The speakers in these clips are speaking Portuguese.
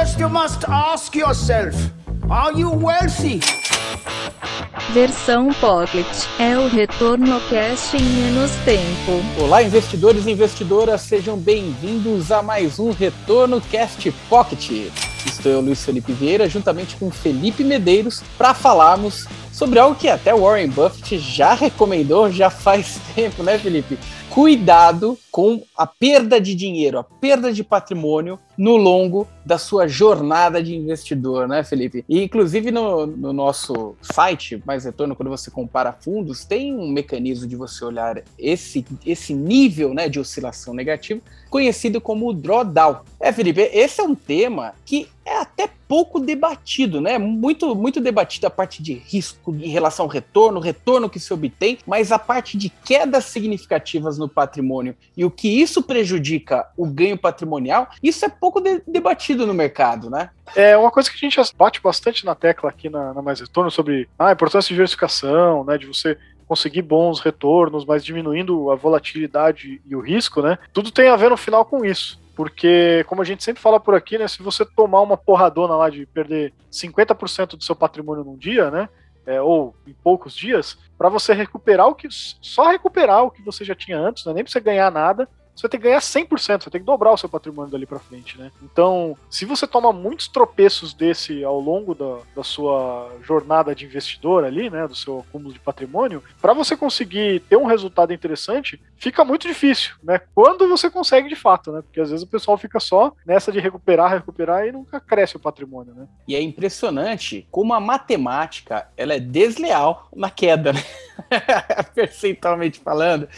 First you must ask yourself, are you wealthy? Versão Pocket é o retorno cash em menos tempo. Olá, investidores e investidoras, sejam bem-vindos a mais um Retorno Cast Pocket. Estou eu, Luiz Felipe Vieira, juntamente com Felipe Medeiros, para falarmos sobre algo que até Warren Buffett já recomendou já faz tempo, né, Felipe? Cuidado com a perda de dinheiro, a perda de patrimônio no longo da sua jornada de investidor, né, Felipe? E inclusive no, no nosso site, Mais Retorno, quando você compara fundos, tem um mecanismo de você olhar esse, esse nível né, de oscilação negativa, conhecido como drawdown. É, Felipe, esse é um tema que é até pouco debatido, né? Muito, muito debatido a parte de risco em relação ao retorno, retorno que se obtém, mas a parte de quedas significativas no patrimônio e o que isso prejudica o ganho patrimonial, isso é pouco de debatido no mercado, né? É uma coisa que a gente bate bastante na tecla aqui na, na Mais Retorno sobre ah, a importância de diversificação, né? De você conseguir bons retornos, mas diminuindo a volatilidade e o risco, né? Tudo tem a ver no final com isso. Porque, como a gente sempre fala por aqui, né, se você tomar uma porradona lá de perder 50% do seu patrimônio num dia, né, é, ou em poucos dias, para você recuperar o que. Só recuperar o que você já tinha antes, né, nem para você ganhar nada, você ter que ganhar 100%, você tem que dobrar o seu patrimônio dali para frente, né? Então, se você toma muitos tropeços desse ao longo da, da sua jornada de investidor ali, né, do seu acúmulo de patrimônio, para você conseguir ter um resultado interessante, fica muito difícil, né? Quando você consegue de fato, né? Porque às vezes o pessoal fica só nessa de recuperar, recuperar e nunca cresce o patrimônio, né? E é impressionante como a matemática, ela é desleal na queda, né? Percentualmente falando,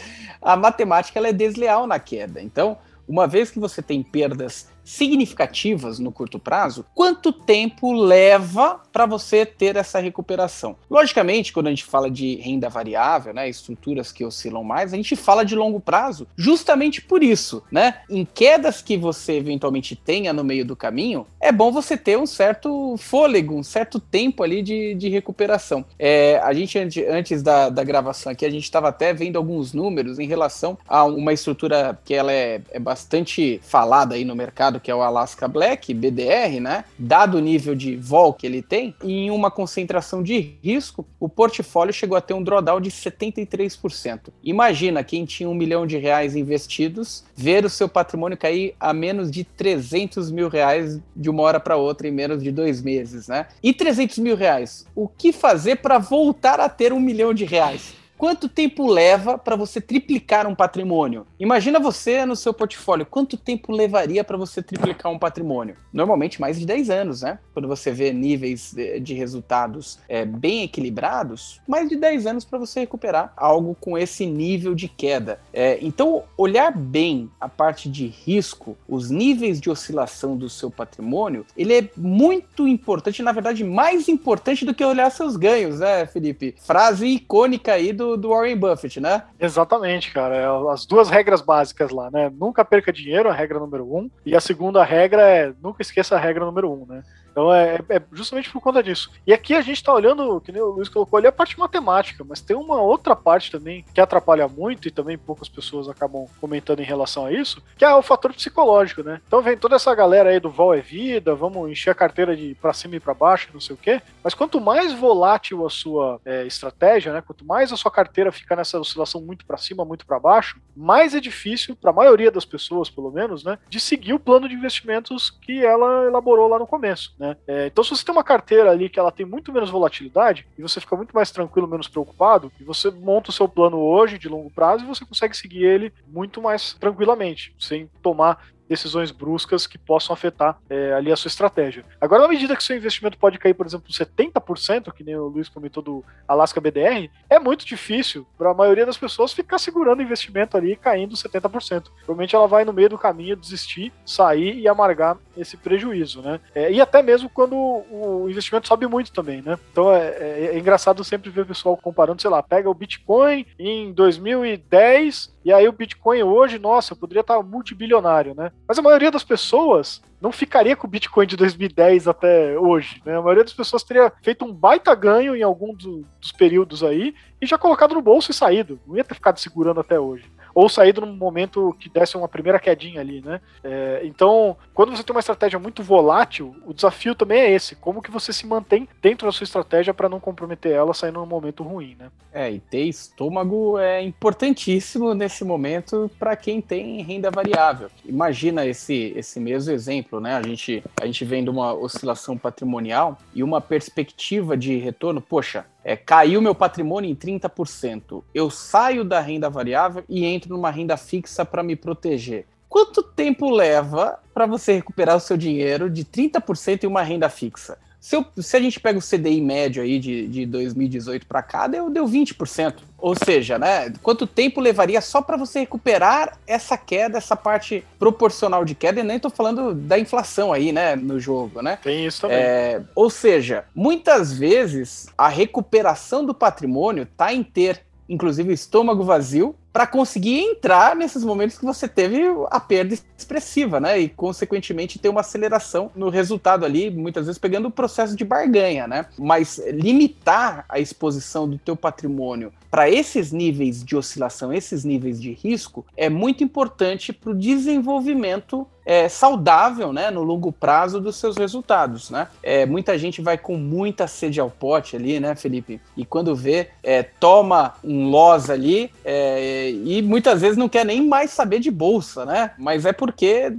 a matemática ela é desleal na queda. Então, uma vez que você tem perdas significativas no curto prazo, quanto tempo leva para você ter essa recuperação? Logicamente, quando a gente fala de renda variável, né, estruturas que oscilam mais, a gente fala de longo prazo, justamente por isso, né? Em quedas que você eventualmente tenha no meio do caminho, é bom você ter um certo fôlego, um certo tempo ali de, de recuperação. É, a gente, antes da, da gravação aqui, a gente estava até vendo alguns números em relação a uma estrutura que ela é, é bastante falada aí no mercado mercado, que é o Alaska Black, BDR, né? Dado o nível de vol que ele tem, em uma concentração de risco, o portfólio chegou a ter um drawdown de 73%. Imagina quem tinha um milhão de reais investidos, ver o seu patrimônio cair a menos de 300 mil reais de uma hora para outra em menos de dois meses, né? E 300 mil reais, o que fazer para voltar a ter um milhão de reais? Quanto tempo leva para você triplicar um patrimônio? Imagina você no seu portfólio, quanto tempo levaria para você triplicar um patrimônio? Normalmente mais de 10 anos, né? Quando você vê níveis de resultados é, bem equilibrados, mais de 10 anos para você recuperar algo com esse nível de queda. É, então, olhar bem a parte de risco, os níveis de oscilação do seu patrimônio, ele é muito importante, na verdade, mais importante do que olhar seus ganhos, né, Felipe? Frase icônica aí do do, Warren Buffett, né? Exatamente, cara. É as duas regras básicas lá, né? Nunca perca dinheiro, a regra número um. E a segunda regra é nunca esqueça a regra número um, né? Então é, é, justamente por conta disso. E aqui a gente está olhando, que nem o Luiz colocou ali, a parte matemática, mas tem uma outra parte também que atrapalha muito e também poucas pessoas acabam comentando em relação a isso, que é o fator psicológico, né? Então vem toda essa galera aí do vol é vida, vamos encher a carteira de para cima e para baixo, não sei o quê. Mas quanto mais volátil a sua é, estratégia, né? Quanto mais a sua carteira fica nessa oscilação muito para cima, muito para baixo, mais é difícil para a maioria das pessoas, pelo menos, né, de seguir o plano de investimentos que ela elaborou lá no começo. Né? É, então, se você tem uma carteira ali que ela tem muito menos volatilidade e você fica muito mais tranquilo, menos preocupado, e você monta o seu plano hoje de longo prazo e você consegue seguir ele muito mais tranquilamente, sem tomar decisões bruscas que possam afetar é, ali a sua estratégia. Agora, na medida que seu investimento pode cair, por exemplo, 70%, que nem o Luiz comentou do Alaska BDR, é muito difícil para a maioria das pessoas ficar segurando o investimento ali caindo 70%. Provavelmente ela vai no meio do caminho desistir, sair e amargar esse prejuízo, né? É, e até mesmo quando o investimento sobe muito também, né? Então é, é, é engraçado sempre ver o pessoal comparando, sei lá, pega o Bitcoin em 2010 e aí o Bitcoin hoje, nossa, poderia estar multibilionário, né? Mas a maioria das pessoas não ficaria com o Bitcoin de 2010 até hoje. Né? A maioria das pessoas teria feito um baita ganho em algum do, dos períodos aí e já colocado no bolso e saído. Não ia ter ficado segurando até hoje ou saído num momento que desse uma primeira quedinha ali, né? É, então, quando você tem uma estratégia muito volátil, o desafio também é esse: como que você se mantém dentro da sua estratégia para não comprometer ela saindo num momento ruim, né? É, e ter estômago é importantíssimo nesse momento para quem tem renda variável. Imagina esse, esse mesmo exemplo, né? A gente, a gente vem de uma oscilação patrimonial e uma perspectiva de retorno, poxa, é, caiu meu patrimônio em 30%. Eu saio da renda variável e entro numa renda fixa para me proteger. Quanto tempo leva para você recuperar o seu dinheiro de 30% em uma renda fixa? Se, eu, se, a gente pega o CDI médio aí de, de 2018 para cá, deu, deu 20%. Ou seja, né? Quanto tempo levaria só para você recuperar essa queda, essa parte proporcional de queda? E nem estou falando da inflação aí, né? No jogo, né? Tem isso também. É, ou seja, muitas vezes a recuperação do patrimônio está em ter, inclusive, o estômago vazio para conseguir entrar nesses momentos que você teve a perda expressiva, né? E consequentemente ter uma aceleração no resultado ali, muitas vezes pegando o processo de barganha, né? Mas limitar a exposição do teu patrimônio para esses níveis de oscilação, esses níveis de risco, é muito importante para o desenvolvimento é, saudável, né, no longo prazo dos seus resultados, né? É, muita gente vai com muita sede ao pote ali, né, Felipe? E quando vê, é, toma um loss ali, é, e muitas vezes não quer nem mais saber de bolsa, né? Mas é porque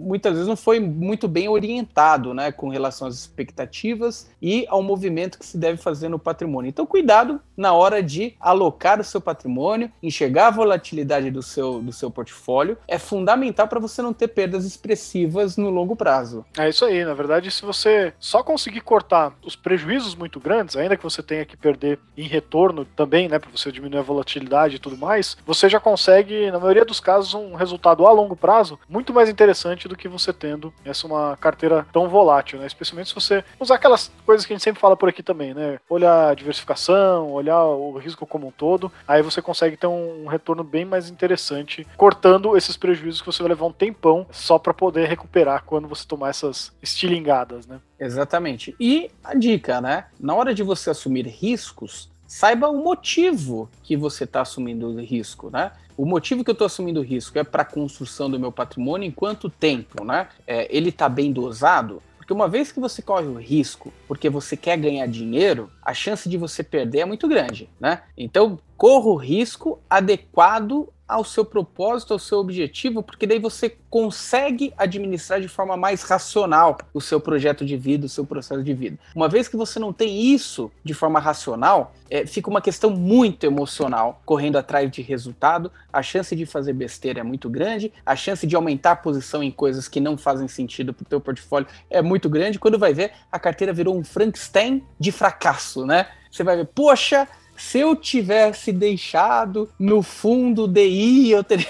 muitas vezes não foi muito bem orientado, né, com relação às expectativas e ao movimento que se deve fazer no patrimônio. Então, cuidado na hora de alocar o seu patrimônio, enxergar a volatilidade do seu, do seu portfólio, é fundamental para você não ter perdas expressivas no longo prazo. É isso aí, na verdade, se você só conseguir cortar os prejuízos muito grandes, ainda que você tenha que perder em retorno também, né, para você diminuir a volatilidade e tudo mais, você já consegue, na maioria dos casos, um resultado a longo prazo muito mais interessante do que você tendo essa uma carteira tão volátil, né? Especialmente se você usar aquelas coisas que a gente sempre fala por aqui também, né? Olhar a diversificação, olhar o risco como um todo, aí você consegue ter um retorno bem mais interessante, cortando esses prejuízos que você vai levar um tempão só para poder recuperar quando você tomar essas estilingadas, né? Exatamente. E a dica, né? Na hora de você assumir riscos, saiba o motivo que você está assumindo o risco, né? O motivo que eu estou assumindo o risco é para a construção do meu patrimônio em quanto tempo, né? É, ele está bem dosado? Porque uma vez que você corre o risco, porque você quer ganhar dinheiro, a chance de você perder é muito grande, né? Então, corra o risco adequado ao seu propósito, ao seu objetivo, porque daí você consegue administrar de forma mais racional o seu projeto de vida, o seu processo de vida. Uma vez que você não tem isso de forma racional, é, fica uma questão muito emocional, correndo atrás de resultado, a chance de fazer besteira é muito grande, a chance de aumentar a posição em coisas que não fazem sentido para o teu portfólio é muito grande. Quando vai ver, a carteira virou um Frankenstein de fracasso, né? Você vai ver, poxa, se eu tivesse deixado no fundo DI, eu teria.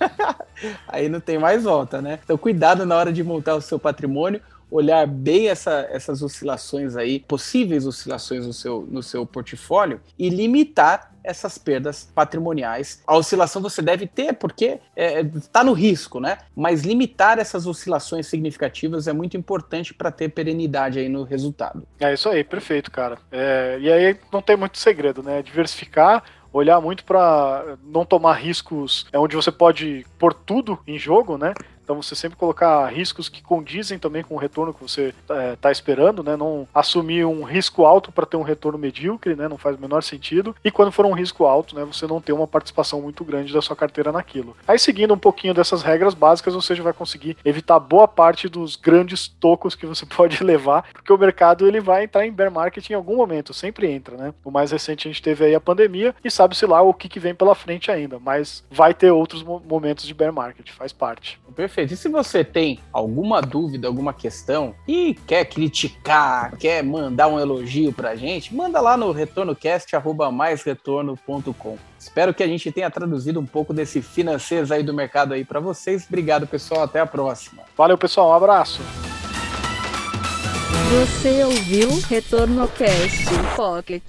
Aí não tem mais volta, né? Então, cuidado na hora de montar o seu patrimônio, olhar bem essa, essas oscilações aí, possíveis oscilações no seu, no seu portfólio e limitar essas perdas patrimoniais. A oscilação você deve ter porque está é, tá no risco, né? Mas limitar essas oscilações significativas é muito importante para ter perenidade aí no resultado. É isso aí, perfeito, cara. É, e aí não tem muito segredo, né? Diversificar olhar muito para não tomar riscos é onde você pode pôr tudo em jogo, né? Então você sempre colocar riscos que condizem também com o retorno que você está é, tá esperando, né? Não assumir um risco alto para ter um retorno medíocre, né? Não faz o menor sentido. E quando for um risco alto, né? Você não ter uma participação muito grande da sua carteira naquilo. Aí seguindo um pouquinho dessas regras básicas, você já vai conseguir evitar boa parte dos grandes tocos que você pode levar, porque o mercado ele vai entrar em bear market em algum momento, sempre entra, né? O mais recente a gente teve aí a pandemia e sabe-se lá o que, que vem pela frente ainda, mas vai ter outros momentos de bear market, faz parte. Perfeito. E se você tem alguma dúvida, alguma questão e quer criticar, quer mandar um elogio pra gente, manda lá no retornocast@maisretorno.com. Espero que a gente tenha traduzido um pouco desse financeiro aí do mercado aí para vocês. Obrigado, pessoal. Até a próxima. Valeu, pessoal. Um abraço. Você ouviu Retorno Cast Pocket.